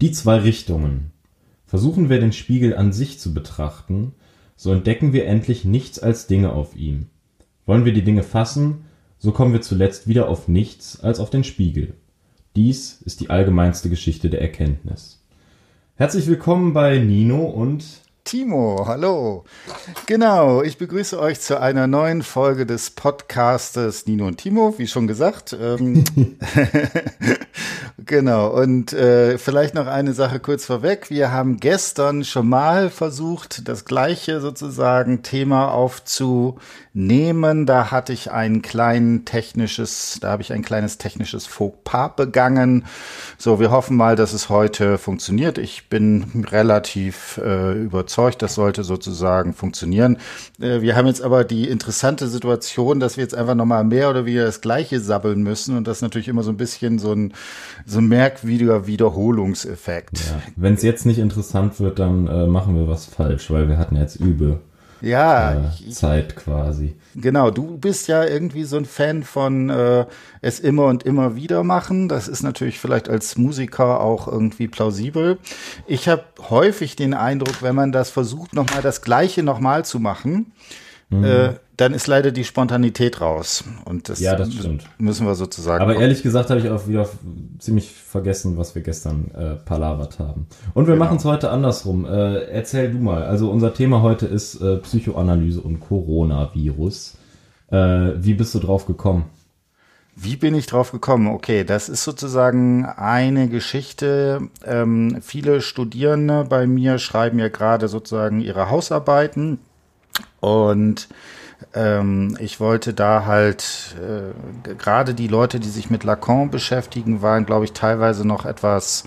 Die zwei Richtungen. Versuchen wir den Spiegel an sich zu betrachten, so entdecken wir endlich nichts als Dinge auf ihm. Wollen wir die Dinge fassen, so kommen wir zuletzt wieder auf nichts als auf den Spiegel. Dies ist die allgemeinste Geschichte der Erkenntnis. Herzlich willkommen bei Nino und Timo, hallo. Genau, ich begrüße euch zu einer neuen Folge des Podcastes Nino und Timo, wie schon gesagt. Ähm, genau, und äh, vielleicht noch eine Sache kurz vorweg. Wir haben gestern schon mal versucht, das gleiche sozusagen Thema aufzunehmen. Da hatte ich ein klein technisches, da habe ich ein kleines technisches Fauxpas begangen. So, wir hoffen mal, dass es heute funktioniert. Ich bin relativ äh, überzeugt das sollte sozusagen funktionieren. Äh, wir haben jetzt aber die interessante Situation, dass wir jetzt einfach nochmal mehr oder weniger das Gleiche sabbeln müssen und das natürlich immer so ein bisschen so ein, so ein merkwürdiger Wiederholungseffekt. Ja. Wenn es jetzt nicht interessant wird, dann äh, machen wir was falsch, weil wir hatten jetzt übe ja, äh, Zeit quasi. Genau, du bist ja irgendwie so ein Fan von äh, es immer und immer wieder machen. Das ist natürlich vielleicht als Musiker auch irgendwie plausibel. Ich habe häufig den Eindruck, wenn man das versucht, nochmal das Gleiche nochmal zu machen, mhm. äh, dann ist leider die Spontanität raus. Und das, ja, das stimmt. müssen wir sozusagen. Aber ehrlich gesagt habe ich auch wieder ziemlich vergessen, was wir gestern äh, palavert haben. Und wir genau. machen es heute andersrum. Äh, erzähl du mal. Also unser Thema heute ist äh, Psychoanalyse und Coronavirus. Äh, wie bist du drauf gekommen? Wie bin ich drauf gekommen? Okay, das ist sozusagen eine Geschichte. Ähm, viele Studierende bei mir schreiben ja gerade sozusagen ihre Hausarbeiten und ähm, ich wollte da halt, äh, gerade die Leute, die sich mit Lacan beschäftigen, waren, glaube ich, teilweise noch etwas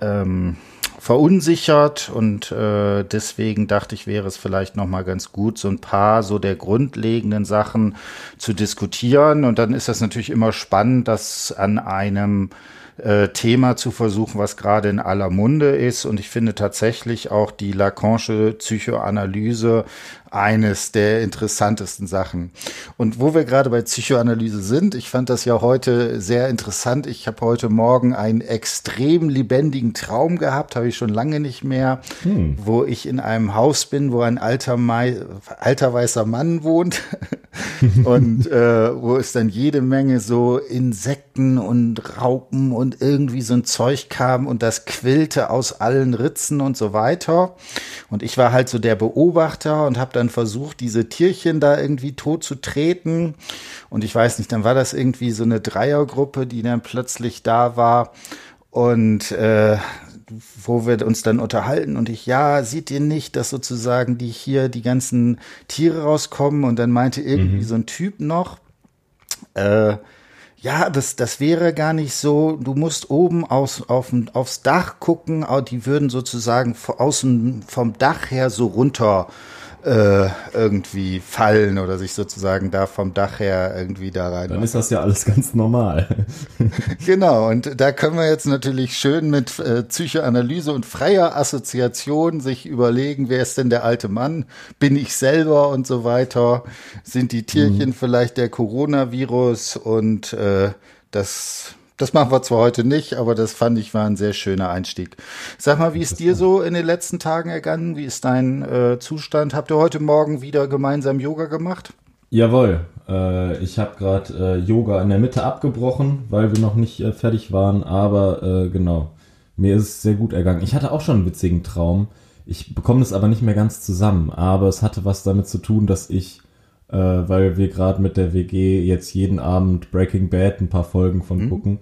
ähm, verunsichert und äh, deswegen dachte ich, wäre es vielleicht noch mal ganz gut, so ein paar so der grundlegenden Sachen zu diskutieren. Und dann ist das natürlich immer spannend, dass an einem äh, Thema zu versuchen, was gerade in aller Munde ist. Und ich finde tatsächlich auch die Lacanische Psychoanalyse eines der interessantesten Sachen. Und wo wir gerade bei Psychoanalyse sind, ich fand das ja heute sehr interessant. Ich habe heute Morgen einen extrem lebendigen Traum gehabt, habe ich schon lange nicht mehr, hm. wo ich in einem Haus bin, wo ein alter, Mai, alter weißer Mann wohnt und äh, wo es dann jede Menge so Insekten und Raupen und irgendwie so ein Zeug kam und das quillte aus allen Ritzen und so weiter. Und ich war halt so der Beobachter und habe dann versucht, diese Tierchen da irgendwie tot zu treten. Und ich weiß nicht, dann war das irgendwie so eine Dreiergruppe, die dann plötzlich da war. Und äh, wo wir uns dann unterhalten und ich, ja, seht ihr nicht, dass sozusagen die hier die ganzen Tiere rauskommen und dann meinte irgendwie mhm. so ein Typ noch, äh, ja, das, das wäre gar nicht so. Du musst oben aus, auf, aufs Dach gucken, die würden sozusagen außen vom Dach her so runter äh, irgendwie fallen oder sich sozusagen da vom Dach her irgendwie da rein. Dann machen. ist das ja alles ganz normal. genau, und da können wir jetzt natürlich schön mit äh, Psychoanalyse und freier Assoziation sich überlegen, wer ist denn der alte Mann? Bin ich selber und so weiter? Sind die Tierchen mhm. vielleicht der Coronavirus? Und äh, das das machen wir zwar heute nicht, aber das fand ich war ein sehr schöner Einstieg. Sag mal, wie ist dir so in den letzten Tagen ergangen? Wie ist dein äh, Zustand? Habt ihr heute Morgen wieder gemeinsam Yoga gemacht? Jawohl, äh, ich habe gerade äh, Yoga in der Mitte abgebrochen, weil wir noch nicht äh, fertig waren, aber äh, genau, mir ist es sehr gut ergangen. Ich hatte auch schon einen witzigen Traum. Ich bekomme das aber nicht mehr ganz zusammen, aber es hatte was damit zu tun, dass ich äh, weil wir gerade mit der WG jetzt jeden Abend Breaking Bad ein paar Folgen von mhm. gucken,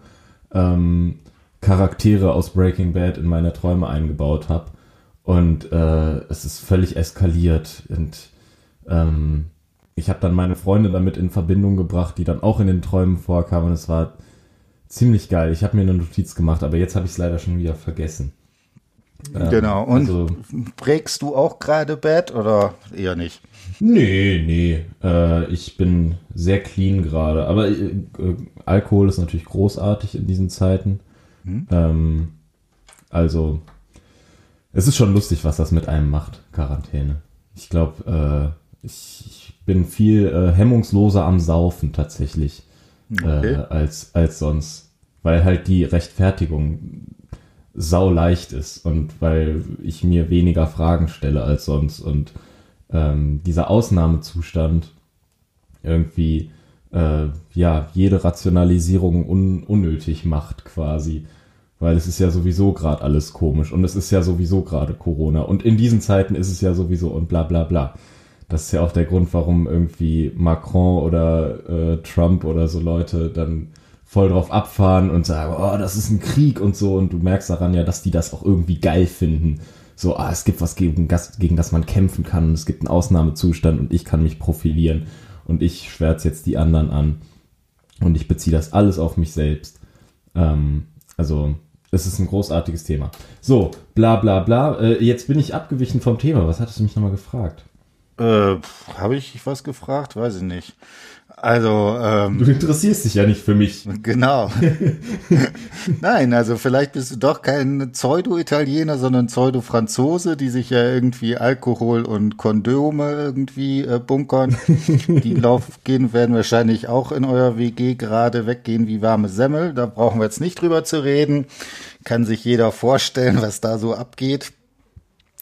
ähm, Charaktere aus Breaking Bad in meine Träume eingebaut habe. Und äh, es ist völlig eskaliert. Und ähm, ich habe dann meine Freunde damit in Verbindung gebracht, die dann auch in den Träumen vorkamen. Und es war ziemlich geil. Ich habe mir eine Notiz gemacht, aber jetzt habe ich es leider schon wieder vergessen. Ähm, genau. Und also, prägst du auch gerade Bad oder eher nicht? Nee, nee. Äh, ich bin sehr clean gerade. Aber äh, äh, Alkohol ist natürlich großartig in diesen Zeiten. Hm? Ähm, also, es ist schon lustig, was das mit einem macht, Quarantäne. Ich glaube, äh, ich, ich, bin viel äh, hemmungsloser am Saufen tatsächlich okay. Äh, als, als sonst. Weil halt die Rechtfertigung sau leicht ist und weil ich mir weniger Fragen stelle als sonst. Und ähm, dieser Ausnahmezustand irgendwie äh, ja jede Rationalisierung un unnötig macht quasi, weil es ist ja sowieso gerade alles komisch und es ist ja sowieso gerade Corona. Und in diesen Zeiten ist es ja sowieso und bla bla bla. Das ist ja auch der Grund, warum irgendwie Macron oder äh, Trump oder so Leute dann voll drauf abfahren und sagen, oh, das ist ein Krieg und so. Und du merkst daran ja, dass die das auch irgendwie geil finden. So, ah, es gibt was gegen, gegen das man kämpfen kann. Es gibt einen Ausnahmezustand und ich kann mich profilieren. Und ich schwärze jetzt die anderen an. Und ich beziehe das alles auf mich selbst. Ähm, also, es ist ein großartiges Thema. So, bla bla bla. Äh, jetzt bin ich abgewichen vom Thema. Was hattest du mich nochmal gefragt? Äh, Habe ich was gefragt? Weiß ich nicht. Also ähm, du interessierst dich ja nicht für mich. Genau. Nein, also vielleicht bist du doch kein Pseudo-Italiener, sondern Pseudo-Franzose, die sich ja irgendwie Alkohol und Kondome irgendwie äh, bunkern. die Laufgehen werden wahrscheinlich auch in euer WG gerade weggehen wie warme Semmel. Da brauchen wir jetzt nicht drüber zu reden. Kann sich jeder vorstellen, was da so abgeht.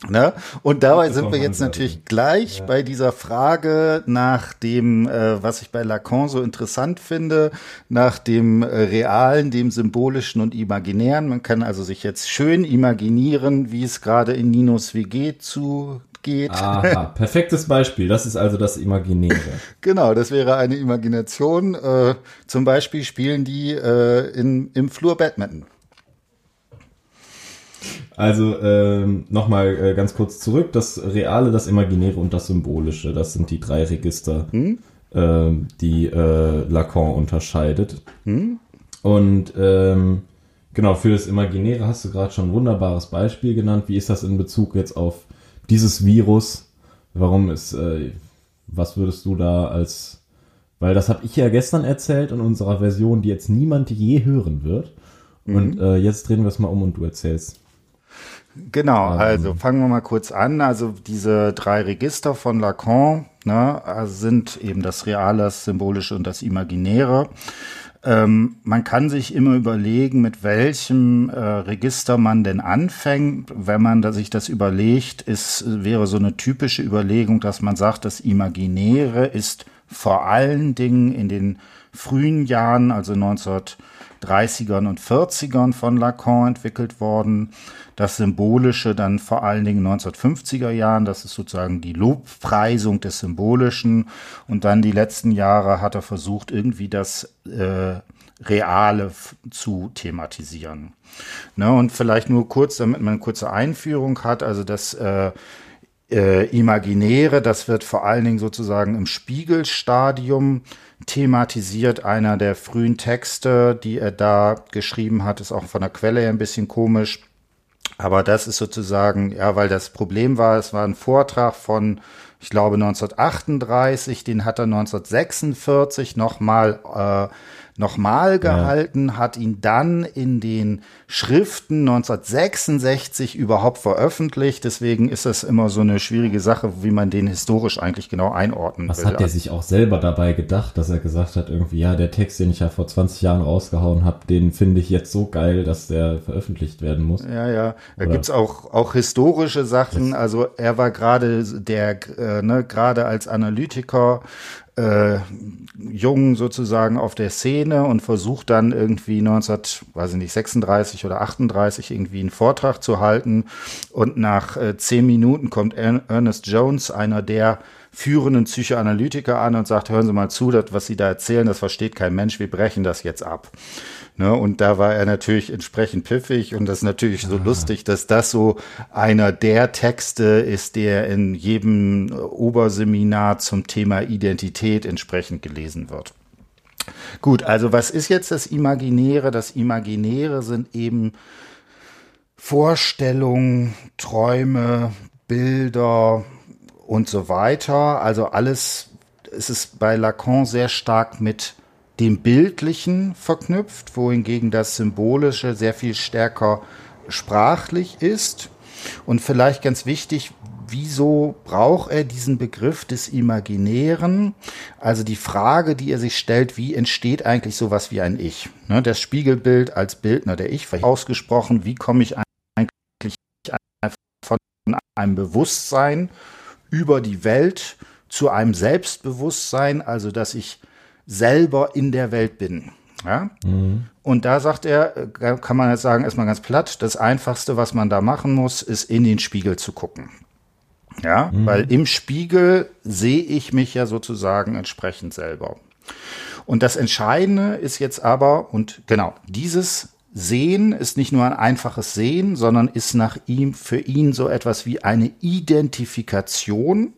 Ne? Und dabei sind wir jetzt natürlich gleich ja. bei dieser Frage nach dem, äh, was ich bei Lacan so interessant finde, nach dem äh, Realen, dem Symbolischen und Imaginären. Man kann also sich jetzt schön imaginieren, wie es gerade in Ninos WG zugeht. Aha, perfektes Beispiel. Das ist also das Imaginäre. genau, das wäre eine Imagination. Äh, zum Beispiel spielen die äh, in, im Flur Badminton. Also ähm, nochmal äh, ganz kurz zurück. Das Reale, das Imaginäre und das Symbolische, das sind die drei Register, hm? äh, die äh, Lacan unterscheidet. Hm? Und ähm, genau, für das Imaginäre hast du gerade schon ein wunderbares Beispiel genannt. Wie ist das in Bezug jetzt auf dieses Virus? Warum ist, äh, was würdest du da als, weil das habe ich ja gestern erzählt in unserer Version, die jetzt niemand je hören wird. Mhm. Und äh, jetzt drehen wir es mal um und du erzählst. Genau, ähm. also fangen wir mal kurz an. Also diese drei Register von Lacan ne, also sind eben das Reale, das Symbolische und das Imaginäre. Ähm, man kann sich immer überlegen, mit welchem äh, Register man denn anfängt. Wenn man sich das überlegt, ist, wäre so eine typische Überlegung, dass man sagt, das Imaginäre ist vor allen Dingen in den frühen Jahren, also 1930ern und 40ern von Lacan entwickelt worden das Symbolische dann vor allen Dingen 1950er Jahren, das ist sozusagen die Lobpreisung des Symbolischen und dann die letzten Jahre hat er versucht, irgendwie das äh, Reale zu thematisieren. Ne, und vielleicht nur kurz, damit man eine kurze Einführung hat, also das äh, äh, Imaginäre, das wird vor allen Dingen sozusagen im Spiegelstadium thematisiert. Einer der frühen Texte, die er da geschrieben hat, ist auch von der Quelle her ein bisschen komisch. Aber das ist sozusagen, ja, weil das Problem war, es war ein Vortrag von, ich glaube, 1938, den hat er 1946 nochmal äh, nochmal gehalten, ja. hat ihn dann in den Schriften 1966 überhaupt veröffentlicht. Deswegen ist das immer so eine schwierige Sache, wie man den historisch eigentlich genau einordnen Was will. Was hat er sich auch selber dabei gedacht, dass er gesagt hat, irgendwie, ja, der Text, den ich ja vor 20 Jahren rausgehauen habe, den finde ich jetzt so geil, dass der veröffentlicht werden muss. Ja, ja. Da Oder? gibt's auch, auch historische Sachen. Also er war gerade der, äh, ne, gerade als Analytiker äh, jung sozusagen auf der Szene und versucht dann irgendwie 1936 oder 38 irgendwie einen Vortrag zu halten. Und nach äh, zehn Minuten kommt Ernest Jones, einer der führenden Psychoanalytiker an und sagt, hören Sie mal zu, das, was Sie da erzählen, das versteht kein Mensch, wir brechen das jetzt ab. Ne, und da war er natürlich entsprechend piffig und das ist natürlich so Aha. lustig, dass das so einer der Texte ist, der in jedem Oberseminar zum Thema Identität entsprechend gelesen wird. Gut, also was ist jetzt das Imaginäre? Das Imaginäre sind eben Vorstellungen, Träume, Bilder und so weiter. Also alles, es ist bei Lacan sehr stark mit dem Bildlichen verknüpft, wohingegen das Symbolische sehr viel stärker sprachlich ist. Und vielleicht ganz wichtig, wieso braucht er diesen Begriff des Imaginären? Also die Frage, die er sich stellt, wie entsteht eigentlich sowas wie ein Ich? Ne, das Spiegelbild als Bildner der Ich, ausgesprochen, wie komme ich eigentlich von einem Bewusstsein über die Welt zu einem Selbstbewusstsein, also dass ich selber in der Welt bin. Ja? Mhm. Und da sagt er, äh, kann man jetzt sagen, erstmal ganz platt, das Einfachste, was man da machen muss, ist in den Spiegel zu gucken. Ja, mhm. weil im Spiegel sehe ich mich ja sozusagen entsprechend selber. Und das Entscheidende ist jetzt aber, und genau, dieses Sehen ist nicht nur ein einfaches Sehen, sondern ist nach ihm, für ihn so etwas wie eine Identifikation.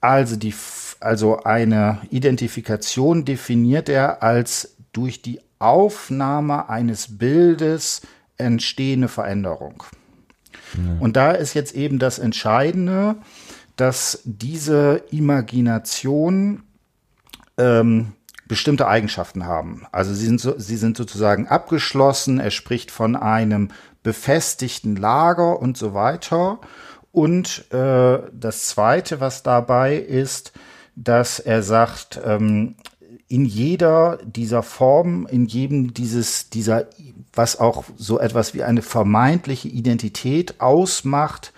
Also die, also eine Identifikation definiert er als durch die Aufnahme eines Bildes entstehende Veränderung. Und da ist jetzt eben das Entscheidende, dass diese Imagination ähm, bestimmte Eigenschaften haben. Also sie sind, so, sie sind sozusagen abgeschlossen, er spricht von einem befestigten Lager und so weiter. Und äh, das Zweite, was dabei ist, dass er sagt, ähm, in jeder dieser Formen, in jedem dieses, dieser, was auch so etwas wie eine vermeintliche Identität ausmacht,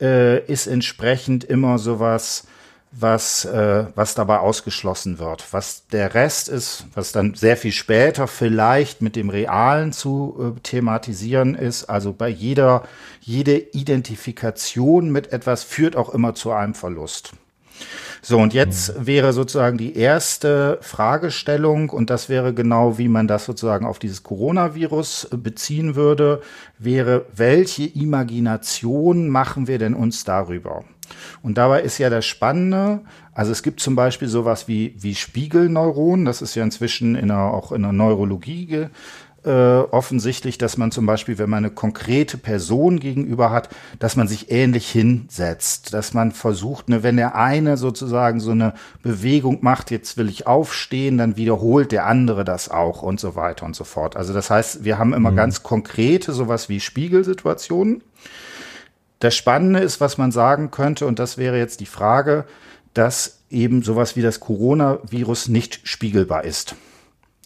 äh, ist entsprechend immer sowas, was, äh, was dabei ausgeschlossen wird. Was der Rest ist, was dann sehr viel später vielleicht mit dem Realen zu äh, thematisieren ist, also bei jeder, jede Identifikation mit etwas führt auch immer zu einem Verlust. So, und jetzt mhm. wäre sozusagen die erste Fragestellung, und das wäre genau, wie man das sozusagen auf dieses Coronavirus beziehen würde, wäre, welche Imagination machen wir denn uns darüber? Und dabei ist ja das Spannende, also es gibt zum Beispiel sowas wie, wie Spiegelneuronen, das ist ja inzwischen in der, auch in der Neurologie äh, offensichtlich, dass man zum Beispiel, wenn man eine konkrete Person gegenüber hat, dass man sich ähnlich hinsetzt, dass man versucht, ne, wenn der eine sozusagen so eine Bewegung macht, jetzt will ich aufstehen, dann wiederholt der andere das auch und so weiter und so fort. Also das heißt, wir haben immer mhm. ganz konkrete sowas wie Spiegelsituationen. Das Spannende ist, was man sagen könnte, und das wäre jetzt die Frage, dass eben sowas wie das Coronavirus nicht spiegelbar ist.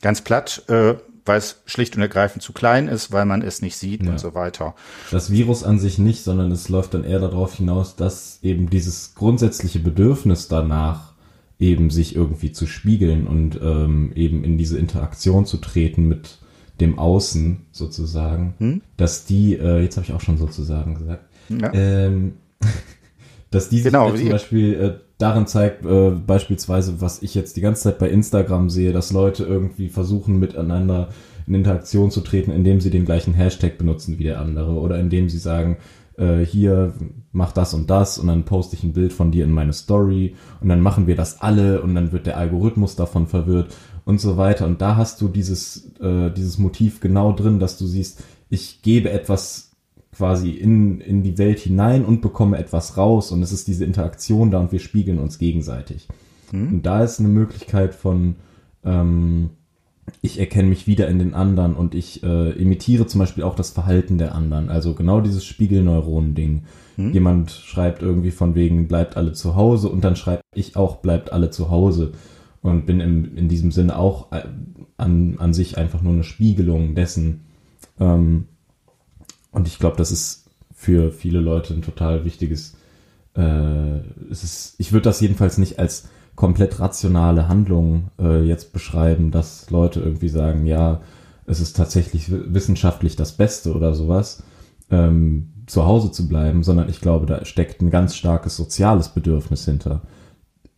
Ganz platt, äh, weil es schlicht und ergreifend zu klein ist, weil man es nicht sieht ja. und so weiter. Das Virus an sich nicht, sondern es läuft dann eher darauf hinaus, dass eben dieses grundsätzliche Bedürfnis danach eben sich irgendwie zu spiegeln und ähm, eben in diese Interaktion zu treten mit dem Außen sozusagen, hm? dass die, äh, jetzt habe ich auch schon sozusagen gesagt, ja. ähm, dass die genau, sich zum Beispiel äh, darin zeigt, äh, beispielsweise, was ich jetzt die ganze Zeit bei Instagram sehe, dass Leute irgendwie versuchen, miteinander in Interaktion zu treten, indem sie den gleichen Hashtag benutzen wie der andere oder indem sie sagen, äh, hier mach das und das und dann poste ich ein Bild von dir in meine Story und dann machen wir das alle und dann wird der Algorithmus davon verwirrt und so weiter. Und da hast du dieses, äh, dieses Motiv genau drin, dass du siehst, ich gebe etwas quasi in, in die Welt hinein und bekomme etwas raus und es ist diese Interaktion da und wir spiegeln uns gegenseitig. Mhm. Und da ist eine Möglichkeit von, ähm, ich erkenne mich wieder in den anderen und ich äh, imitiere zum Beispiel auch das Verhalten der anderen. Also genau dieses Spiegelneuronen-Ding. Mhm. Jemand schreibt irgendwie von wegen, bleibt alle zu Hause und dann schreibe ich auch, bleibt alle zu Hause. Und bin im, in diesem Sinne auch äh, an, an sich einfach nur eine Spiegelung dessen. Ähm, und ich glaube, das ist für viele Leute ein total wichtiges. Äh, es ist, ich würde das jedenfalls nicht als komplett rationale Handlung äh, jetzt beschreiben, dass Leute irgendwie sagen, ja, es ist tatsächlich wissenschaftlich das Beste oder sowas, ähm, zu Hause zu bleiben, sondern ich glaube, da steckt ein ganz starkes soziales Bedürfnis hinter.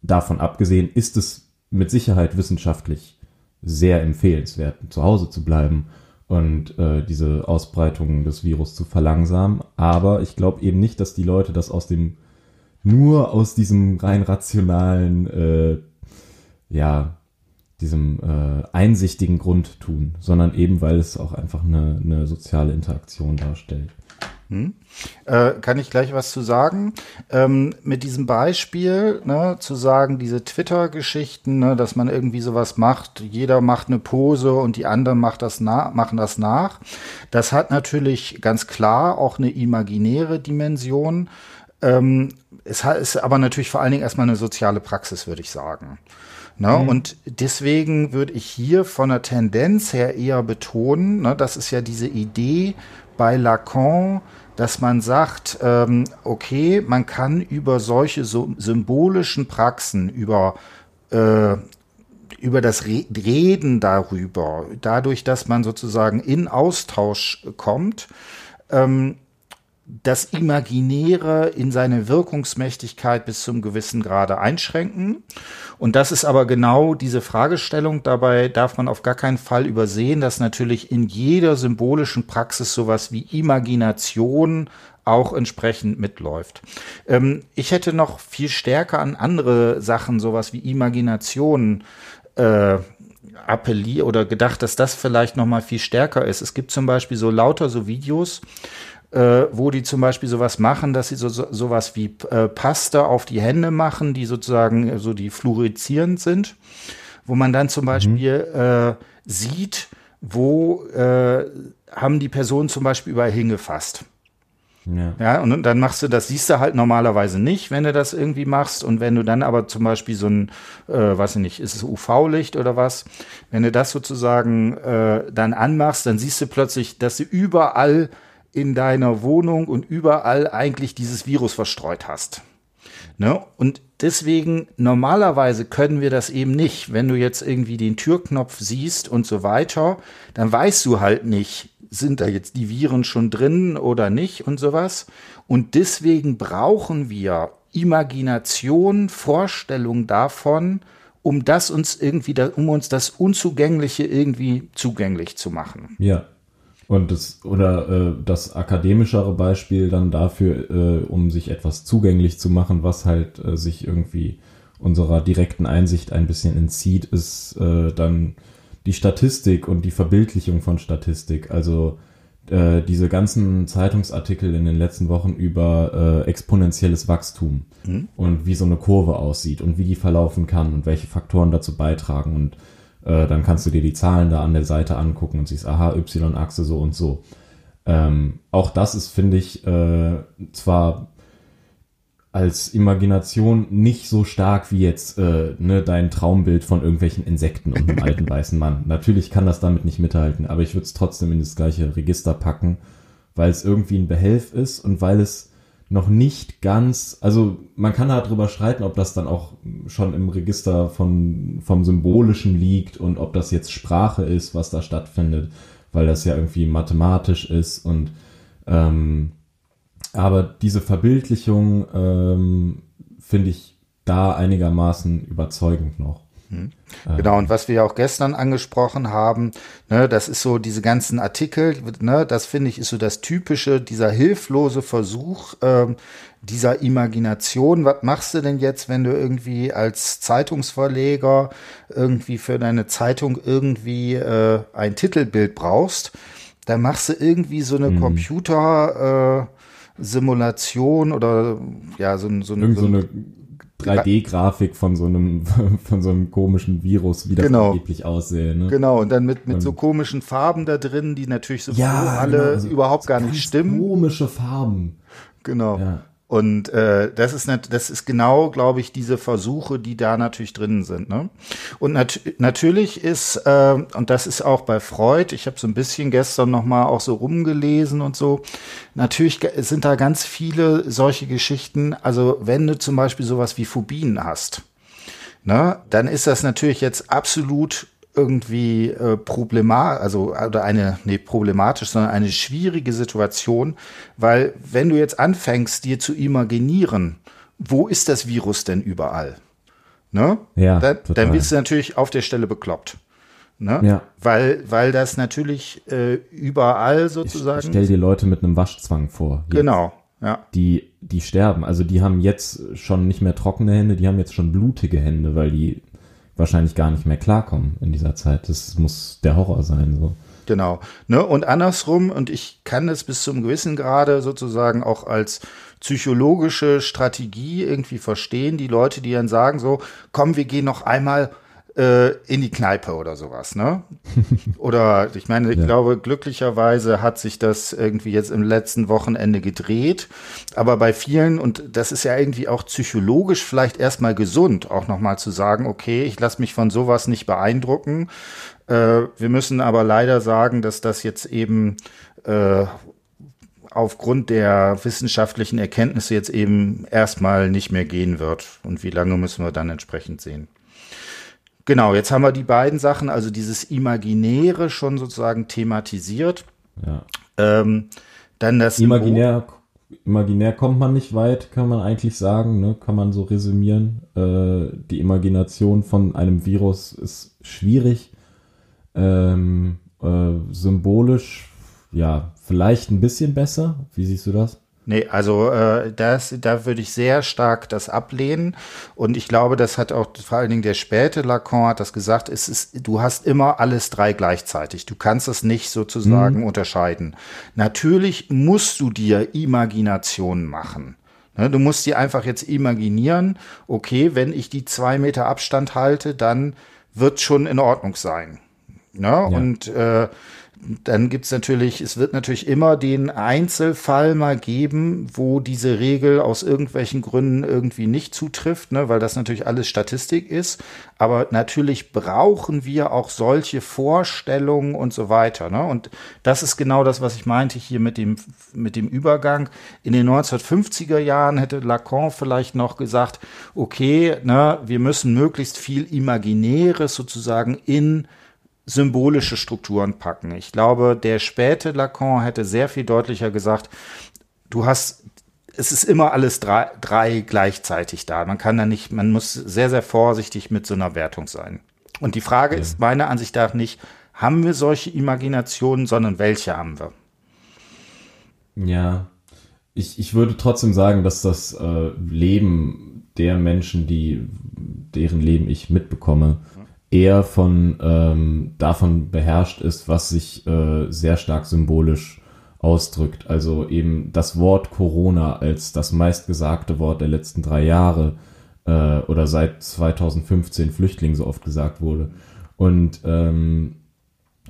Davon abgesehen ist es mit Sicherheit wissenschaftlich sehr empfehlenswert, zu Hause zu bleiben und äh, diese Ausbreitung des Virus zu verlangsamen. Aber ich glaube eben nicht, dass die Leute das aus dem nur aus diesem rein rationalen, äh, ja, diesem äh, einsichtigen Grund tun, sondern eben weil es auch einfach eine, eine soziale Interaktion darstellt. Hm. Äh, kann ich gleich was zu sagen? Ähm, mit diesem Beispiel, ne, zu sagen, diese Twitter-Geschichten, ne, dass man irgendwie sowas macht, jeder macht eine Pose und die anderen macht das machen das nach. Das hat natürlich ganz klar auch eine imaginäre Dimension. Ähm, es ist aber natürlich vor allen Dingen erstmal eine soziale Praxis, würde ich sagen. Ne? Mhm. Und deswegen würde ich hier von der Tendenz her eher betonen, ne, das ist ja diese Idee bei Lacan, dass man sagt, ähm, okay, man kann über solche so symbolischen Praxen, über äh, über das Reden darüber, dadurch, dass man sozusagen in Austausch kommt, ähm, das Imaginäre in seine Wirkungsmächtigkeit bis zum gewissen Grade einschränken. Und das ist aber genau diese Fragestellung. Dabei darf man auf gar keinen Fall übersehen, dass natürlich in jeder symbolischen Praxis sowas wie Imagination auch entsprechend mitläuft. Ähm, ich hätte noch viel stärker an andere Sachen, sowas wie Imagination, äh, appelliert oder gedacht, dass das vielleicht noch mal viel stärker ist. Es gibt zum Beispiel so lauter so Videos, äh, wo die zum Beispiel sowas machen, dass sie so, so sowas wie äh, Pasta auf die Hände machen, die sozusagen äh, so die fluoreszierend sind, wo man dann zum mhm. Beispiel mhm. äh, sieht, wo äh, haben die Personen zum Beispiel überall hingefasst. Ja. ja, und dann machst du das, siehst du halt normalerweise nicht, wenn du das irgendwie machst. Und wenn du dann aber zum Beispiel so ein, äh, weiß ich nicht, ist es UV-Licht oder was, wenn du das sozusagen äh, dann anmachst, dann siehst du plötzlich, dass du überall in deiner Wohnung und überall eigentlich dieses Virus verstreut hast. Ne? Und deswegen, normalerweise können wir das eben nicht. Wenn du jetzt irgendwie den Türknopf siehst und so weiter, dann weißt du halt nicht, sind da jetzt die Viren schon drin oder nicht und sowas. Und deswegen brauchen wir Imagination, Vorstellung davon, um das uns irgendwie, um uns das Unzugängliche irgendwie zugänglich zu machen. Ja. Und das, oder äh, das akademischere Beispiel dann dafür, äh, um sich etwas zugänglich zu machen, was halt äh, sich irgendwie unserer direkten Einsicht ein bisschen entzieht, ist äh, dann die Statistik und die Verbildlichung von Statistik. Also äh, diese ganzen Zeitungsartikel in den letzten Wochen über äh, exponentielles Wachstum mhm. und wie so eine Kurve aussieht und wie die verlaufen kann und welche Faktoren dazu beitragen und äh, dann kannst du dir die Zahlen da an der Seite angucken und siehst, aha, Y-Achse so und so. Ähm, auch das ist, finde ich, äh, zwar als Imagination nicht so stark wie jetzt äh, ne, dein Traumbild von irgendwelchen Insekten und einem alten weißen Mann. Natürlich kann das damit nicht mithalten, aber ich würde es trotzdem in das gleiche Register packen, weil es irgendwie ein Behelf ist und weil es noch nicht ganz, also man kann darüber streiten, ob das dann auch schon im Register von, vom Symbolischen liegt und ob das jetzt Sprache ist, was da stattfindet, weil das ja irgendwie mathematisch ist und ähm, aber diese Verbildlichung ähm, finde ich da einigermaßen überzeugend noch. Mhm. Genau, und was wir ja auch gestern angesprochen haben, ne, das ist so diese ganzen Artikel, ne, das finde ich ist so das typische, dieser hilflose Versuch ähm, dieser Imagination. Was machst du denn jetzt, wenn du irgendwie als Zeitungsverleger irgendwie für deine Zeitung irgendwie äh, ein Titelbild brauchst? Dann machst du irgendwie so eine mhm. Computer äh, Simulation oder ja so, so, Irgend so eine 3D-Grafik von so einem von so einem komischen Virus, wie das genau. angeblich aussähe. Ne? Genau, und dann mit, mit so komischen Farben da drin, die natürlich so ja, alle genau, also überhaupt gar nicht stimmen. Komische Farben. Genau. Ja. Und äh, das ist nicht, das ist genau, glaube ich, diese Versuche, die da natürlich drin sind. Ne? Und nat natürlich ist äh, und das ist auch bei Freud. Ich habe so ein bisschen gestern noch mal auch so rumgelesen und so. Natürlich sind da ganz viele solche Geschichten. Also wenn du zum Beispiel sowas wie Phobien hast, ne, dann ist das natürlich jetzt absolut irgendwie äh, problematisch, also oder eine, nee, problematisch, sondern eine schwierige Situation, weil wenn du jetzt anfängst, dir zu imaginieren, wo ist das Virus denn überall? Ne? Ja, dann, dann bist du natürlich auf der Stelle bekloppt. Ne? Ja. Weil, weil das natürlich äh, überall sozusagen. Ich stell dir Leute mit einem Waschzwang vor. Jetzt, genau, ja. Die, die sterben. Also die haben jetzt schon nicht mehr trockene Hände, die haben jetzt schon blutige Hände, weil die wahrscheinlich gar nicht mehr klarkommen in dieser Zeit. Das muss der Horror sein, so. Genau. Ne? Und andersrum, und ich kann es bis zum gewissen Grade sozusagen auch als psychologische Strategie irgendwie verstehen, die Leute, die dann sagen so, komm, wir gehen noch einmal äh, in die Kneipe oder sowas, ne? oder ich meine, ich ja. glaube, glücklicherweise hat sich das irgendwie jetzt im letzten Wochenende gedreht. Aber bei vielen, und das ist ja irgendwie auch psychologisch vielleicht erstmal gesund, auch nochmal zu sagen, okay, ich lasse mich von sowas nicht beeindrucken. Äh, wir müssen aber leider sagen, dass das jetzt eben äh, aufgrund der wissenschaftlichen Erkenntnisse jetzt eben erstmal nicht mehr gehen wird. Und wie lange müssen wir dann entsprechend sehen. Genau, jetzt haben wir die beiden Sachen, also dieses Imaginäre schon sozusagen thematisiert. Ja. Ähm, dann das Imaginär, imaginär kommt man nicht weit, kann man eigentlich sagen, ne? kann man so resümieren. Äh, die Imagination von einem Virus ist schwierig. Ähm, äh, symbolisch, ja, vielleicht ein bisschen besser. Wie siehst du das? Nee, also äh, das, da würde ich sehr stark das ablehnen. Und ich glaube, das hat auch vor allen Dingen der späte Lacan hat das gesagt, es ist, du hast immer alles drei gleichzeitig. Du kannst es nicht sozusagen mhm. unterscheiden. Natürlich musst du dir Imaginationen machen. Ne, du musst dir einfach jetzt imaginieren, okay, wenn ich die zwei Meter Abstand halte, dann wird schon in Ordnung sein. Ne? Ja. Und äh, dann gibt's natürlich, es wird natürlich immer den Einzelfall mal geben, wo diese Regel aus irgendwelchen Gründen irgendwie nicht zutrifft, ne, weil das natürlich alles Statistik ist. Aber natürlich brauchen wir auch solche Vorstellungen und so weiter. Ne? Und das ist genau das, was ich meinte hier mit dem, mit dem Übergang. In den 1950er Jahren hätte Lacan vielleicht noch gesagt, okay, ne, wir müssen möglichst viel Imaginäres sozusagen in symbolische Strukturen packen. Ich glaube, der späte Lacan hätte sehr viel deutlicher gesagt, du hast, es ist immer alles drei, drei gleichzeitig da. Man kann da nicht, man muss sehr, sehr vorsichtig mit so einer Wertung sein. Und die Frage ja. ist meiner Ansicht nach nicht, haben wir solche Imaginationen, sondern welche haben wir? Ja, ich, ich würde trotzdem sagen, dass das äh, Leben der Menschen, die deren Leben ich mitbekomme, eher von ähm, davon beherrscht ist, was sich äh, sehr stark symbolisch ausdrückt. Also eben das Wort Corona als das meistgesagte Wort der letzten drei Jahre äh, oder seit 2015 Flüchtling so oft gesagt wurde. Und ähm,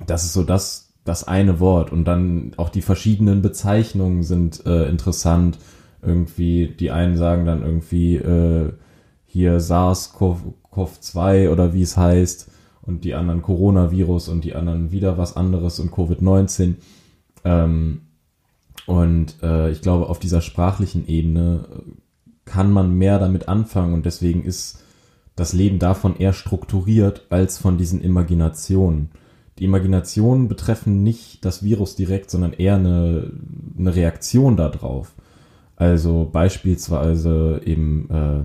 das ist so das, das eine Wort. Und dann auch die verschiedenen Bezeichnungen sind äh, interessant. Irgendwie, die einen sagen dann irgendwie äh, hier SARS-CoV COV2 oder wie es heißt und die anderen Coronavirus und die anderen wieder was anderes und Covid-19. Ähm, und äh, ich glaube, auf dieser sprachlichen Ebene kann man mehr damit anfangen und deswegen ist das Leben davon eher strukturiert als von diesen Imaginationen. Die Imaginationen betreffen nicht das Virus direkt, sondern eher eine, eine Reaktion darauf. Also beispielsweise eben äh,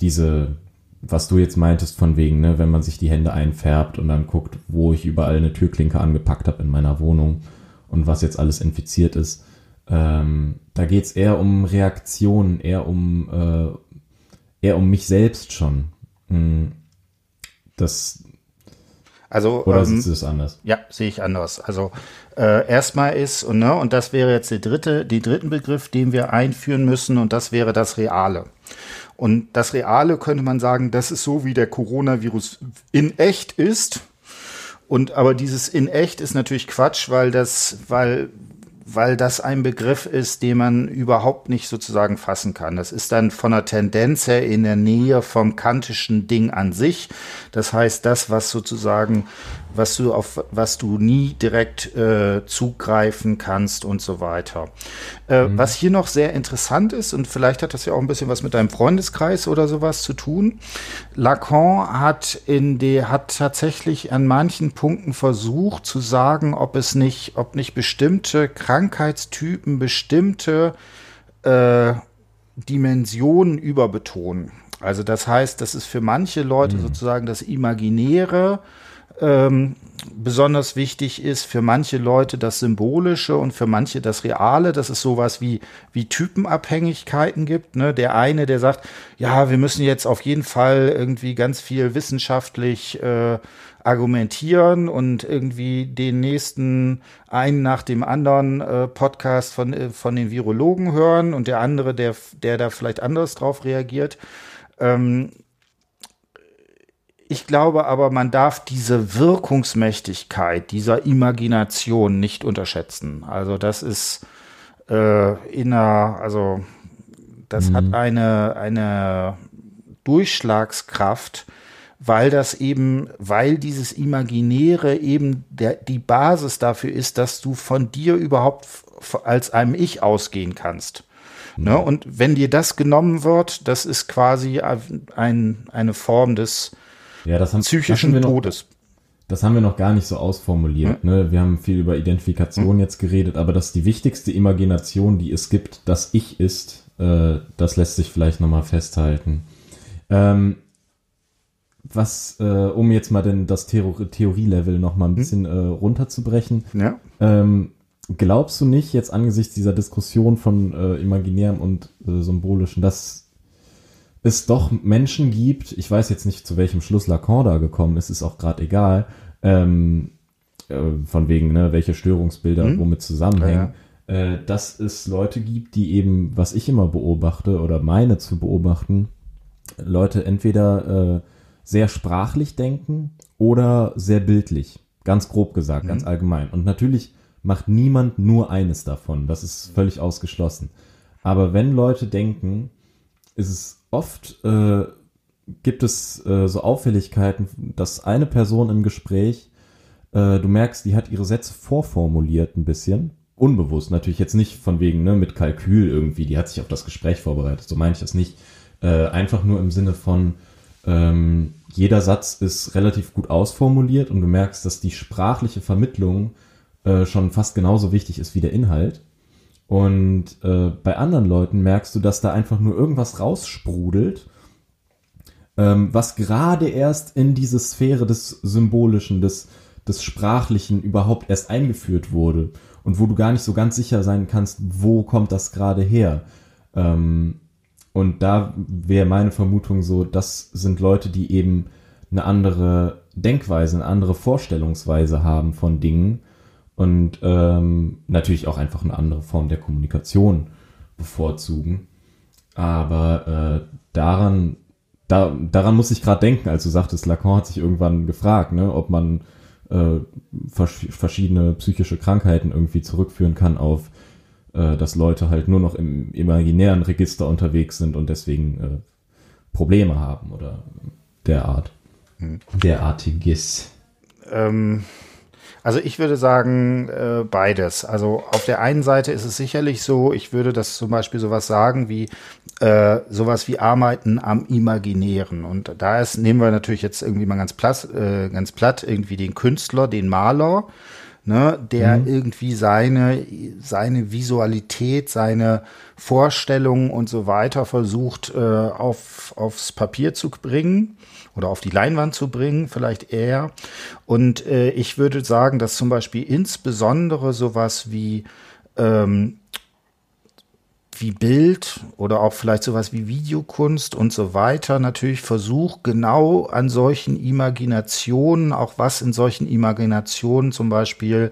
diese was du jetzt meintest von wegen, ne, wenn man sich die Hände einfärbt und dann guckt, wo ich überall eine Türklinke angepackt habe in meiner Wohnung und was jetzt alles infiziert ist. Ähm, da geht's eher um Reaktionen, eher um äh, eher um mich selbst schon. Hm, das also oder ähm, siehst du es anders? Ja, sehe ich anders. Also äh, erstmal ist und ne und das wäre jetzt der dritte, die dritten Begriff, den wir einführen müssen und das wäre das Reale. Und das Reale könnte man sagen, das ist so, wie der Coronavirus in echt ist. Und aber dieses in echt ist natürlich Quatsch, weil das, weil, weil das ein Begriff ist, den man überhaupt nicht sozusagen fassen kann. Das ist dann von der Tendenz her in der Nähe vom kantischen Ding an sich. Das heißt, das, was sozusagen was du auf was du nie direkt äh, zugreifen kannst und so weiter. Äh, mhm. Was hier noch sehr interessant ist und vielleicht hat das ja auch ein bisschen was mit deinem Freundeskreis oder sowas zu tun. Lacan hat in der hat tatsächlich an manchen Punkten versucht zu sagen, ob es nicht, ob nicht bestimmte Krankheitstypen bestimmte äh, Dimensionen überbetonen. Also das heißt, das ist für manche Leute mhm. sozusagen das Imaginäre ähm, besonders wichtig ist für manche Leute das Symbolische und für manche das Reale, dass es sowas wie, wie Typenabhängigkeiten gibt. Ne? Der eine, der sagt, ja, wir müssen jetzt auf jeden Fall irgendwie ganz viel wissenschaftlich äh, argumentieren und irgendwie den nächsten einen nach dem anderen äh, Podcast von, äh, von den Virologen hören und der andere, der, der da vielleicht anders drauf reagiert. Ähm, ich glaube aber, man darf diese Wirkungsmächtigkeit dieser Imagination nicht unterschätzen. Also das ist äh, inner, also das mhm. hat eine, eine Durchschlagskraft, weil das eben, weil dieses Imaginäre eben der, die Basis dafür ist, dass du von dir überhaupt als einem Ich ausgehen kannst. Mhm. Ne? Und wenn dir das genommen wird, das ist quasi ein, eine Form des ja, das haben, psychischen das haben Todes. Noch, das haben wir noch gar nicht so ausformuliert. Mhm. Ne? Wir haben viel über Identifikation mhm. jetzt geredet, aber dass die wichtigste Imagination, die es gibt, das Ich ist, äh, das lässt sich vielleicht nochmal festhalten. Ähm, was, äh, um jetzt mal denn das Theor Theorie-Level nochmal ein hm? bisschen äh, runterzubrechen. Ja. Ähm, glaubst du nicht, jetzt angesichts dieser Diskussion von äh, Imaginärem und äh, Symbolischen, dass es doch Menschen gibt, ich weiß jetzt nicht, zu welchem Schluss Lacan da gekommen ist, ist auch gerade egal, ähm, äh, von wegen, ne, welche Störungsbilder hm? womit zusammenhängen, ja, ja. Äh, dass es Leute gibt, die eben, was ich immer beobachte oder meine zu beobachten, Leute entweder äh, sehr sprachlich denken oder sehr bildlich. Ganz grob gesagt, mhm. ganz allgemein. Und natürlich macht niemand nur eines davon. Das ist völlig ausgeschlossen. Aber wenn Leute denken, ist es oft, äh, gibt es äh, so Auffälligkeiten, dass eine Person im Gespräch, äh, du merkst, die hat ihre Sätze vorformuliert ein bisschen. Unbewusst, natürlich jetzt nicht von wegen, ne, mit Kalkül irgendwie, die hat sich auf das Gespräch vorbereitet, so meine ich das nicht. Äh, einfach nur im Sinne von, ähm, jeder Satz ist relativ gut ausformuliert und du merkst, dass die sprachliche Vermittlung äh, schon fast genauso wichtig ist wie der Inhalt. Und äh, bei anderen Leuten merkst du, dass da einfach nur irgendwas raussprudelt, ähm, was gerade erst in diese Sphäre des Symbolischen, des, des Sprachlichen überhaupt erst eingeführt wurde und wo du gar nicht so ganz sicher sein kannst, wo kommt das gerade her. Ähm, und da wäre meine Vermutung so, das sind Leute, die eben eine andere Denkweise, eine andere Vorstellungsweise haben von Dingen und ähm, natürlich auch einfach eine andere Form der Kommunikation bevorzugen. Aber äh, daran, da, daran muss ich gerade denken, als du sagtest, Lacan hat sich irgendwann gefragt, ne, ob man äh, vers verschiedene psychische Krankheiten irgendwie zurückführen kann auf äh, dass Leute halt nur noch im imaginären Register unterwegs sind und deswegen äh, Probleme haben oder derart. Hm. Derartiges. Ähm, also ich würde sagen, äh, beides. Also auf der einen Seite ist es sicherlich so, ich würde das zum Beispiel sowas sagen wie äh, sowas wie Arbeiten am Imaginären. Und da ist, nehmen wir natürlich jetzt irgendwie mal ganz platt, äh, ganz platt irgendwie den Künstler, den Maler ne, der mhm. irgendwie seine, seine Visualität, seine Vorstellungen und so weiter versucht äh, auf, aufs Papier zu bringen oder auf die Leinwand zu bringen, vielleicht eher. Und äh, ich würde sagen, dass zum Beispiel insbesondere sowas wie ähm, wie Bild oder auch vielleicht sowas wie Videokunst und so weiter natürlich versucht, genau an solchen Imaginationen, auch was in solchen Imaginationen zum Beispiel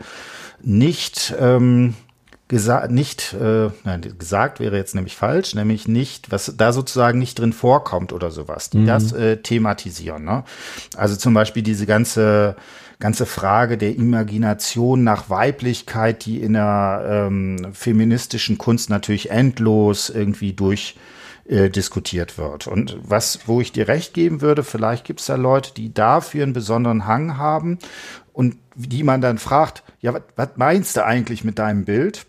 nicht ähm, gesagt, nicht, äh, nein, gesagt wäre jetzt nämlich falsch, nämlich nicht, was da sozusagen nicht drin vorkommt oder sowas, die mhm. das äh, thematisieren. Ne? Also zum Beispiel diese ganze ganze Frage der Imagination nach Weiblichkeit, die in der ähm, feministischen Kunst natürlich endlos irgendwie durch äh, diskutiert wird. Und was, wo ich dir recht geben würde, vielleicht gibt es da Leute, die dafür einen besonderen Hang haben und die man dann fragt, ja, was meinst du eigentlich mit deinem Bild?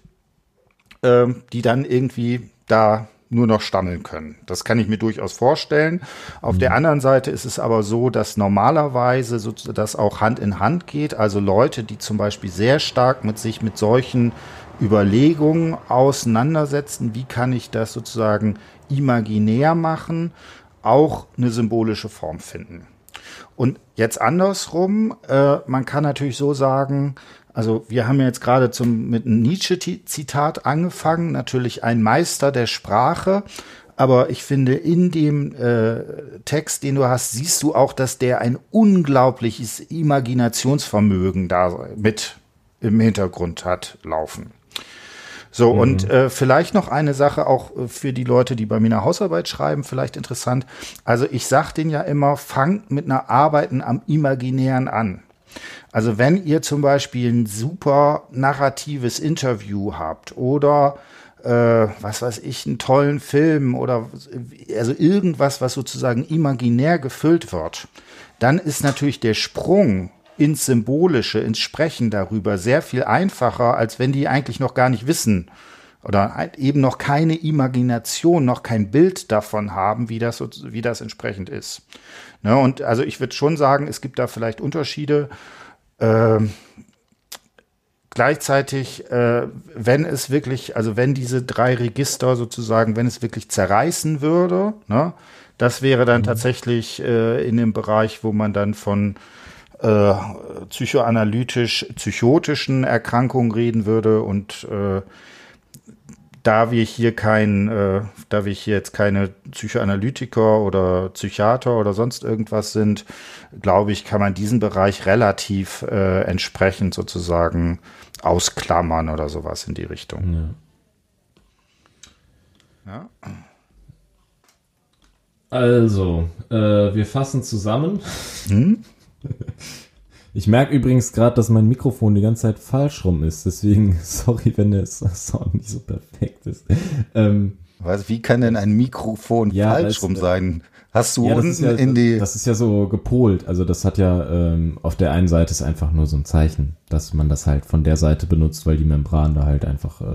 Ähm, die dann irgendwie da nur noch stammeln können. Das kann ich mir durchaus vorstellen. Auf mhm. der anderen Seite ist es aber so, dass normalerweise so, das auch Hand in Hand geht. Also Leute, die zum Beispiel sehr stark mit sich mit solchen Überlegungen auseinandersetzen, wie kann ich das sozusagen imaginär machen, auch eine symbolische Form finden. Und jetzt andersrum, äh, man kann natürlich so sagen, also wir haben jetzt gerade zum, mit einem Nietzsche-Zitat angefangen, natürlich ein Meister der Sprache. Aber ich finde, in dem äh, Text, den du hast, siehst du auch, dass der ein unglaubliches Imaginationsvermögen da mit im Hintergrund hat laufen. So, mhm. und äh, vielleicht noch eine Sache auch äh, für die Leute, die bei mir eine Hausarbeit schreiben, vielleicht interessant. Also ich sage denen ja immer, fangt mit einer Arbeiten am Imaginären an. Also wenn ihr zum Beispiel ein super narratives Interview habt oder äh, was weiß ich, einen tollen Film oder also irgendwas, was sozusagen imaginär gefüllt wird, dann ist natürlich der Sprung ins Symbolische, ins Sprechen darüber sehr viel einfacher, als wenn die eigentlich noch gar nicht wissen oder halt eben noch keine Imagination, noch kein Bild davon haben, wie das, wie das entsprechend ist. Ne, und also ich würde schon sagen, es gibt da vielleicht Unterschiede. Äh, gleichzeitig, äh, wenn es wirklich, also wenn diese drei Register sozusagen, wenn es wirklich zerreißen würde, ne, das wäre dann mhm. tatsächlich äh, in dem Bereich, wo man dann von äh, psychoanalytisch, psychotischen Erkrankungen reden würde und äh, da wir hier kein, äh, da wir hier jetzt keine Psychoanalytiker oder Psychiater oder sonst irgendwas sind, glaube ich, kann man diesen Bereich relativ äh, entsprechend sozusagen ausklammern oder sowas in die Richtung. Ja. ja. Also, äh, wir fassen zusammen. Hm? Ich merke übrigens gerade, dass mein Mikrofon die ganze Zeit falsch rum ist. Deswegen, sorry, wenn der Sound nicht so perfekt ist. Ähm, Was, wie kann denn ein Mikrofon ja, falsch rum sein? Hast du ja, unten ja, in die. Das ist ja so gepolt. Also das hat ja ähm, auf der einen Seite ist einfach nur so ein Zeichen, dass man das halt von der Seite benutzt, weil die Membran da halt einfach äh,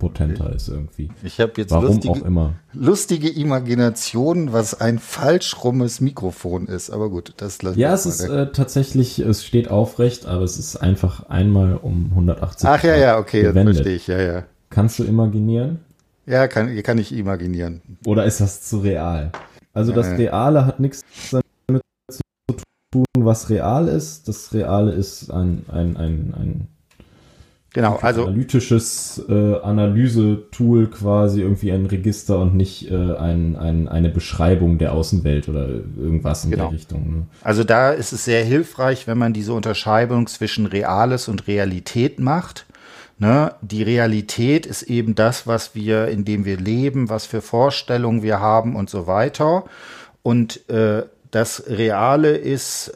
potenter ist irgendwie. Ich habe jetzt Warum lustige, auch immer. lustige Imagination, was ein falsch rummes Mikrofon ist. Aber gut, das lassen Ja, es ist äh, tatsächlich, es steht aufrecht, aber es ist einfach einmal um 180 Ach ja, ja, okay, gewendet. das verstehe ich, ja, ja. Kannst du imaginieren? Ja, kann, kann ich imaginieren. Oder ist das zu real? Also das Reale hat nichts damit zu tun, was real ist. Das Reale ist ein, ein, ein, ein genau, also analytisches äh, Analyse-Tool quasi, irgendwie ein Register und nicht äh, ein, ein, eine Beschreibung der Außenwelt oder irgendwas in genau. der Richtung. Ne? Also da ist es sehr hilfreich, wenn man diese Unterscheidung zwischen Reales und Realität macht. Ne? Die Realität ist eben das, was wir, in dem wir leben, was für Vorstellungen wir haben und so weiter. Und äh, das Reale ist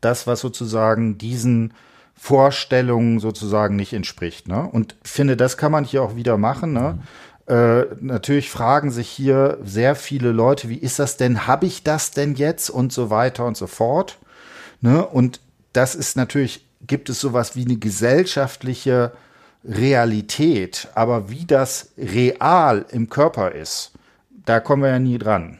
das, was sozusagen diesen Vorstellungen sozusagen nicht entspricht. Ne? Und finde, das kann man hier auch wieder machen. Ne? Mhm. Äh, natürlich fragen sich hier sehr viele Leute, wie ist das denn? Habe ich das denn jetzt? Und so weiter und so fort. Ne? Und das ist natürlich, gibt es sowas wie eine gesellschaftliche Realität, aber wie das real im Körper ist, da kommen wir ja nie dran.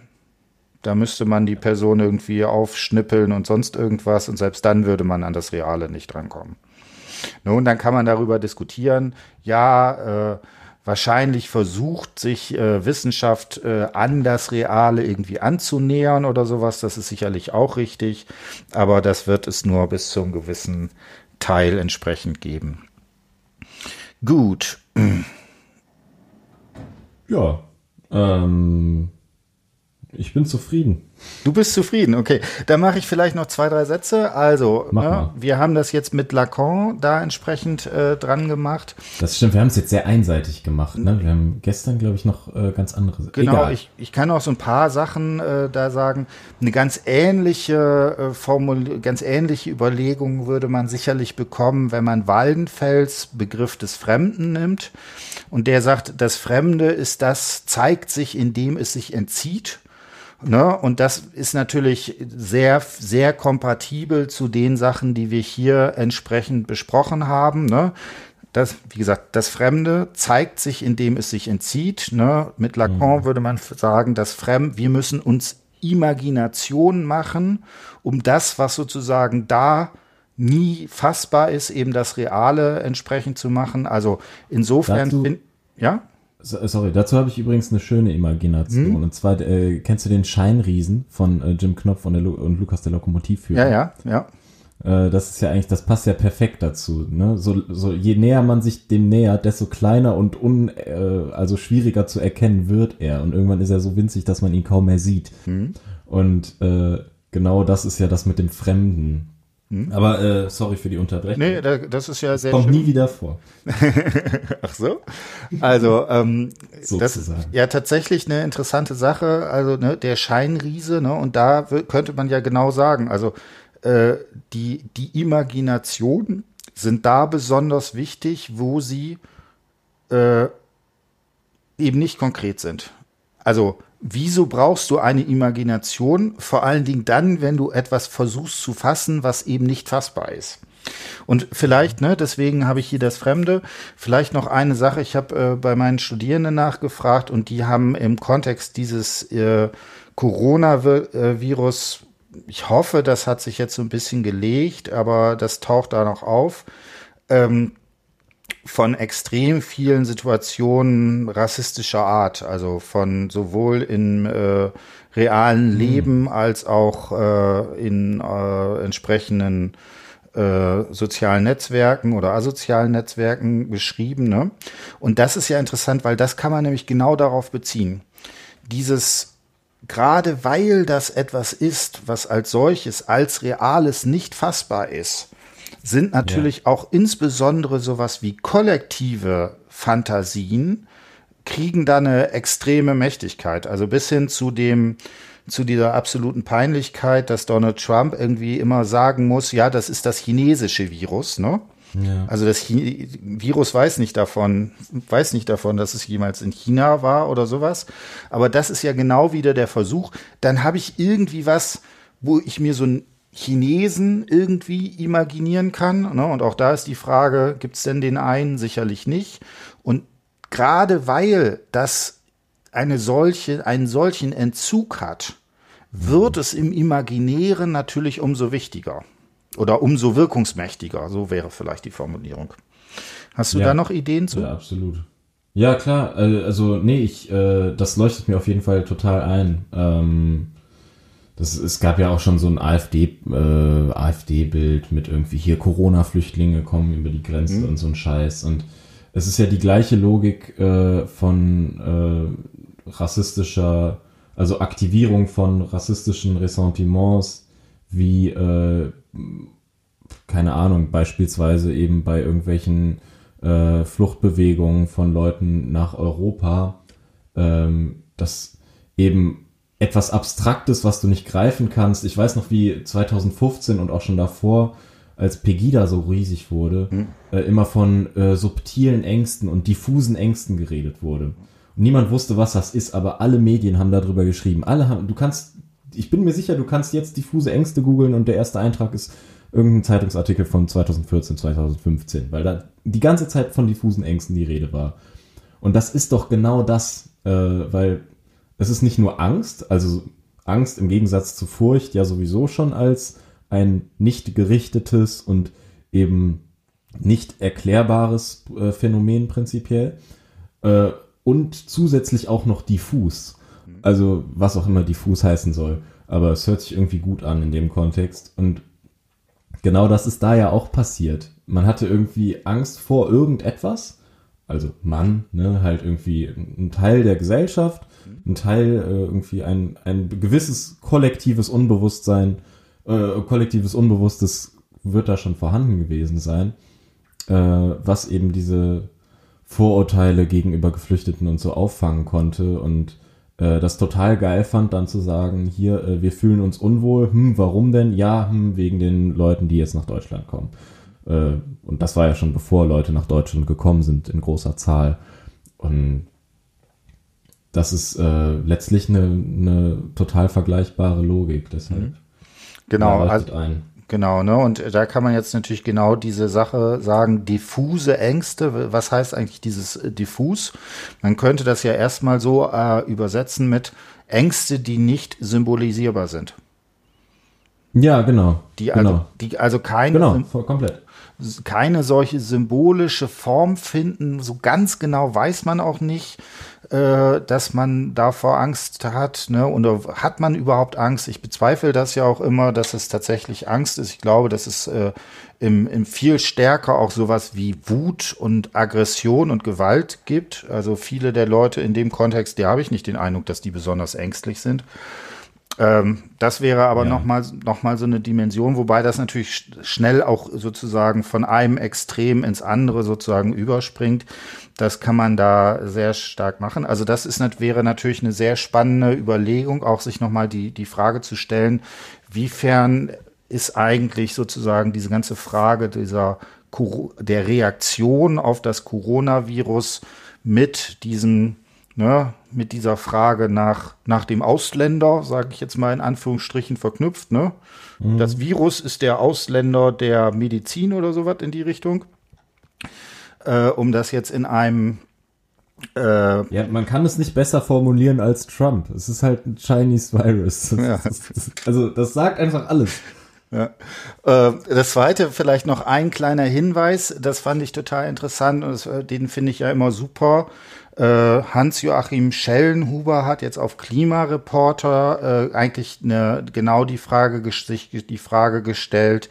Da müsste man die Person irgendwie aufschnippeln und sonst irgendwas und selbst dann würde man an das Reale nicht drankommen. Nun, dann kann man darüber diskutieren, ja, äh, wahrscheinlich versucht sich äh, Wissenschaft äh, an das Reale irgendwie anzunähern oder sowas, das ist sicherlich auch richtig, aber das wird es nur bis zu einem gewissen Teil entsprechend geben. Gut. Ja. Ähm, ich bin zufrieden. Du bist zufrieden, okay. Dann mache ich vielleicht noch zwei, drei Sätze. Also, ne, wir haben das jetzt mit Lacan da entsprechend äh, dran gemacht. Das stimmt, wir haben es jetzt sehr einseitig gemacht. Ne? Wir haben gestern, glaube ich, noch äh, ganz andere Genau, Egal. Ich, ich kann auch so ein paar Sachen äh, da sagen. Eine ganz ähnliche äh, Formul ganz ähnliche Überlegung würde man sicherlich bekommen, wenn man Waldenfels Begriff des Fremden nimmt. Und der sagt, das Fremde ist das, zeigt sich, indem es sich entzieht Ne? Und das ist natürlich sehr, sehr kompatibel zu den Sachen, die wir hier entsprechend besprochen haben. Ne? Das, wie gesagt, das Fremde zeigt sich, indem es sich entzieht. Ne? Mit Lacan mhm. würde man sagen, das Fremd, wir müssen uns Imagination machen, um das, was sozusagen da nie fassbar ist, eben das Reale entsprechend zu machen. Also insofern, Dazu, ja? Sorry, dazu habe ich übrigens eine schöne Imagination. Hm? Und zwar, äh, kennst du den Scheinriesen von äh, Jim Knopf und, und Lukas der Lokomotivführer? Ja, ja, ja. Äh, das ist ja eigentlich, das passt ja perfekt dazu. Ne? So, so je näher man sich dem nähert, desto kleiner und un, äh, also schwieriger zu erkennen wird er. Und irgendwann ist er so winzig, dass man ihn kaum mehr sieht. Hm? Und äh, genau das ist ja das mit dem Fremden Hm? Aber äh, sorry für die Unterbrechung. Nee, das ist ja sehr Kommt nie wieder vor. Ach so. Also, ähm, das ja tatsächlich eine interessante Sache. Also, ne, der Scheinriese, ne, und da könnte man ja genau sagen, also äh, die, die Imagination sind da besonders wichtig, wo sie äh, eben nicht konkret sind. Also, wieso brauchst du eine Imagination? Vor allen Dingen dann, wenn du etwas versuchst zu fassen, was eben nicht fassbar ist. Und vielleicht, ne, deswegen habe ich hier das Fremde. Vielleicht noch eine Sache. Ich habe äh, bei meinen Studierenden nachgefragt und die haben im Kontext dieses äh, Coronavirus, ich hoffe, das hat sich jetzt so ein bisschen gelegt, aber das taucht da noch auf. Ähm, von extrem vielen Situationen rassistischer Art, also von sowohl in äh, realen mhm. Leben als auch äh, in äh, entsprechenden äh, sozialen Netzwerken oder asozialen Netzwerken beschrieben. Ne? Und das ist ja interessant, weil das kann man nämlich genau darauf beziehen. Dieses gerade weil das etwas ist, was als solches, als reales nicht fassbar ist, sind natürlich ja. auch insbesondere sowas wie kollektive Fantasien kriegen da eine extreme Mächtigkeit. Also bis hin zu dem, zu dieser absoluten Peinlichkeit, dass Donald Trump irgendwie immer sagen muss, ja, das ist das chinesische Virus, ne? Ja. Also das Ch Virus weiß nicht davon, weiß nicht davon, dass es jemals in China war oder sowas. Aber das ist ja genau wieder der Versuch. Dann habe ich irgendwie was, wo ich mir so ein Chinesen irgendwie imaginieren kann. Ne? Und auch da ist die Frage, gibt es denn den einen? Sicherlich nicht. Und gerade weil das eine solche, einen solchen Entzug hat, wird es im Imaginären natürlich umso wichtiger oder umso wirkungsmächtiger. So wäre vielleicht die Formulierung. Hast du ja, da noch Ideen zu? Ja, absolut. Ja, klar. Äh, also, nee, ich, äh, das leuchtet mir auf jeden Fall total ein. Ähm, das, es gab ja auch schon so ein AfD, äh, AfD-Bild mit irgendwie hier Corona-Flüchtlinge kommen über die Grenze mhm. und so ein Scheiß. Und es ist ja die gleiche Logik äh, von äh, rassistischer, also Aktivierung von rassistischen Ressentiments, wie, äh, keine Ahnung, beispielsweise eben bei irgendwelchen äh, Fluchtbewegungen von Leuten nach Europa, ähm, dass eben etwas Abstraktes, was du nicht greifen kannst. Ich weiß noch, wie 2015 und auch schon davor, als Pegida so riesig wurde, hm. äh, immer von äh, subtilen Ängsten und diffusen Ängsten geredet wurde. Und niemand wusste, was das ist, aber alle Medien haben darüber geschrieben. Alle haben, du kannst, ich bin mir sicher, du kannst jetzt diffuse Ängste googeln und der erste Eintrag ist irgendein Zeitungsartikel von 2014, 2015, weil da die ganze Zeit von diffusen Ängsten die Rede war. Und das ist doch genau das, äh, weil es ist nicht nur Angst, also Angst im Gegensatz zu Furcht ja sowieso schon als ein nicht gerichtetes und eben nicht erklärbares äh, Phänomen prinzipiell äh, und zusätzlich auch noch diffus. Also was auch immer diffus heißen soll. Aber es hört sich irgendwie gut an in dem Kontext. Und genau das ist da ja auch passiert. Man hatte irgendwie Angst vor irgendetwas. Also Mann, ne, halt irgendwie ein Teil der Gesellschaft ein Teil, äh, irgendwie ein, ein gewisses kollektives Unbewusstsein, äh, kollektives Unbewusstes wird da schon vorhanden gewesen sein, äh, was eben diese Vorurteile gegenüber Geflüchteten und so auffangen konnte und äh, das total geil fand, dann zu sagen, hier, äh, wir fühlen uns unwohl, hm, warum denn? Ja, hm, wegen den Leuten, die jetzt nach Deutschland kommen. Äh, und das war ja schon bevor Leute nach Deutschland gekommen sind in großer Zahl. Und das ist äh, letztlich eine, eine total vergleichbare Logik. Deshalb mhm. genau, also, ein. genau, ne? Und da kann man jetzt natürlich genau diese Sache sagen, diffuse Ängste. Was heißt eigentlich dieses äh, diffus? Man könnte das ja erstmal so äh, übersetzen mit Ängste, die nicht symbolisierbar sind. Ja, genau. Die also, genau. die also keine, genau, komplett. Keine solche symbolische Form finden. So ganz genau weiß man auch nicht äh, dass man davor Angst hat. Ne? Und hat man überhaupt Angst? Ich bezweifle das ja auch immer, dass es tatsächlich Angst ist. Ich glaube, dass es äh, im, im viel stärker auch sowas wie Wut und Aggression und Gewalt gibt. Also viele der Leute in dem Kontext, die habe ich nicht den Eindruck, dass die besonders ängstlich sind. Ähm, das wäre aber ja. nochmal noch mal so eine Dimension, wobei das natürlich schnell auch sozusagen von einem Extrem ins andere sozusagen überspringt. Das kann man da sehr stark machen. Also das ist, wäre natürlich eine sehr spannende Überlegung, auch sich nochmal die, die Frage zu stellen, wiefern ist eigentlich sozusagen diese ganze Frage dieser der Reaktion auf das Coronavirus mit diesem ne, mit dieser Frage nach, nach dem Ausländer, sage ich jetzt mal in Anführungsstrichen, verknüpft. Ne? Mhm. Das Virus ist der Ausländer der Medizin oder sowas in die Richtung. Äh, um das jetzt in einem äh, ja, man kann es nicht besser formulieren als Trump. Es ist halt ein Chinese Virus. Das, ja. das, das, also das sagt einfach alles. Ja. Äh, das zweite, vielleicht noch ein kleiner Hinweis, das fand ich total interessant und das, äh, den finde ich ja immer super. Äh, Hans-Joachim Schellenhuber hat jetzt auf Klimareporter äh, eigentlich eine, genau die Frage, die Frage gestellt,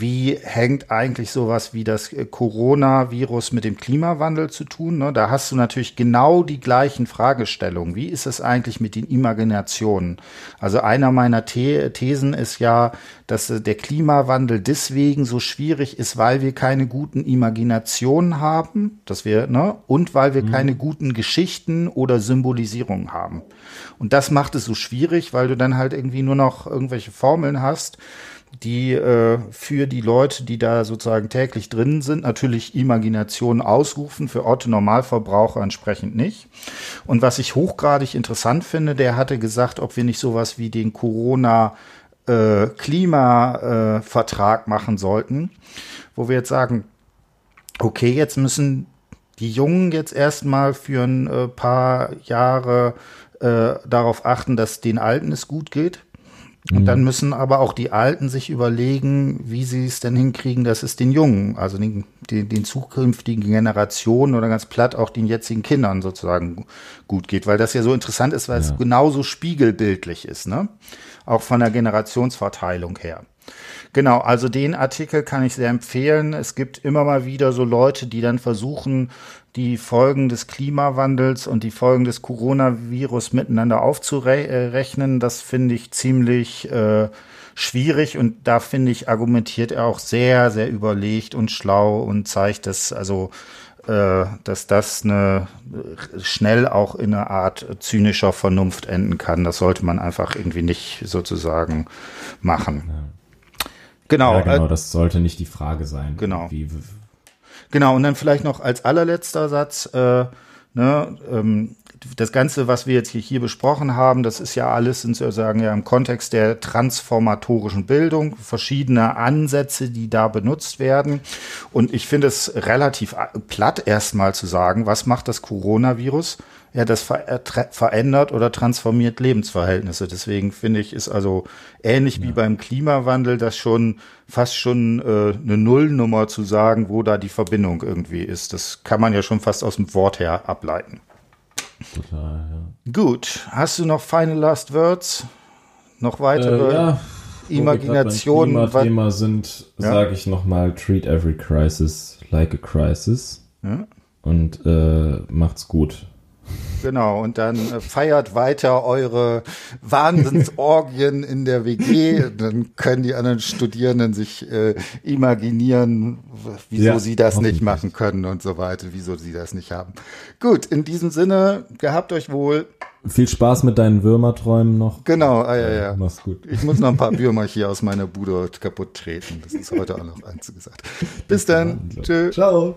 wie hängt eigentlich sowas wie das äh, Coronavirus mit dem Klimawandel zu tun? Ne? Da hast du natürlich genau die gleichen Fragestellungen. Wie ist es eigentlich mit den Imaginationen? Also einer meiner The Thesen ist ja, dass äh, der Klimawandel deswegen so schwierig ist, weil wir keine guten Imaginationen haben, dass wir, ne, und weil wir mhm. keine guten Geschichten oder Symbolisierungen haben. Und das macht es so schwierig, weil du dann halt irgendwie nur noch irgendwelche Formeln hast die äh, für die Leute, die da sozusagen täglich drin sind, natürlich Imagination ausrufen, für Otto Normalverbraucher entsprechend nicht. Und was ich hochgradig interessant finde, der hatte gesagt, ob wir nicht sowas wie den Corona äh, äh, machen sollten, wo wir jetzt sagen, okay, jetzt müssen die Jungen jetzt erstmal für ein äh, paar Jahre äh, darauf achten, dass den Alten es gut geht und mhm. dann müssen aber auch die Alten sich überlegen, wie sie es denn hinkriegen, dass es den Jungen, also den, den, den zukünftigen Generationen oder ganz platt auch den jetzigen Kindern sozusagen gut geht. Weil das ja so interessant ist, weil ja. es genauso spiegelbildlich ist, ne? Auch von der Generationsverteilung her. Genau, also den Artikel kann ich sehr empfehlen. Es gibt immer mal wieder so Leute, die dann versuchen, die Folgen des Klimawandels und die Folgen des Coronavirus miteinander aufzurechnen. Das finde ich ziemlich äh, schwierig und da finde ich, argumentiert er auch sehr, sehr überlegt und schlau und zeigt, dass also äh, dass das eine schnell auch in einer Art zynischer Vernunft enden kann. Das sollte man einfach irgendwie nicht sozusagen machen. Ja. Genau. Ja, genau, äh, das sollte nicht die Frage sein. Genau. Wie, Genau, und dann vielleicht noch als allerletzter Satz, äh, ne, ähm, das Ganze, was wir jetzt hier besprochen haben, das ist ja alles sozusagen ja im Kontext der transformatorischen Bildung, verschiedene Ansätze, die da benutzt werden. Und ich finde es relativ platt erstmal zu sagen, was macht das Coronavirus? ja, das ver äh, verändert oder transformiert Lebensverhältnisse. Deswegen finde ich, ist also ähnlich ja. wie beim Klimawandel das schon fast schon äh, eine Nullnummer zu sagen, wo da die Verbindung irgendwie ist. Das kann man ja schon fast aus dem Wort her ableiten. Total, ja. Gut, hast du noch final last words? Noch weitere äh, ja. Imaginationen? Wenn Thema sind, ja? sage ich nochmal, treat every crisis like a crisis. Ja? Und äh, macht's gut. Genau, und dann äh, feiert weiter eure Wahnsinnsorgien in der WG. Dann können die anderen Studierenden sich äh, imaginieren, wieso ja, sie das nicht machen können und so weiter, wieso sie das nicht haben. Gut, in diesem Sinne, gehabt euch wohl. Viel Spaß mit deinen Würmerträumen noch. Genau, ah, ja, ja. Mach's gut. Ich muss noch ein paar Würmer hier aus meiner Bude kaputt treten. Das ist heute auch noch eins gesagt. Bis dann. Tschö. Ciao.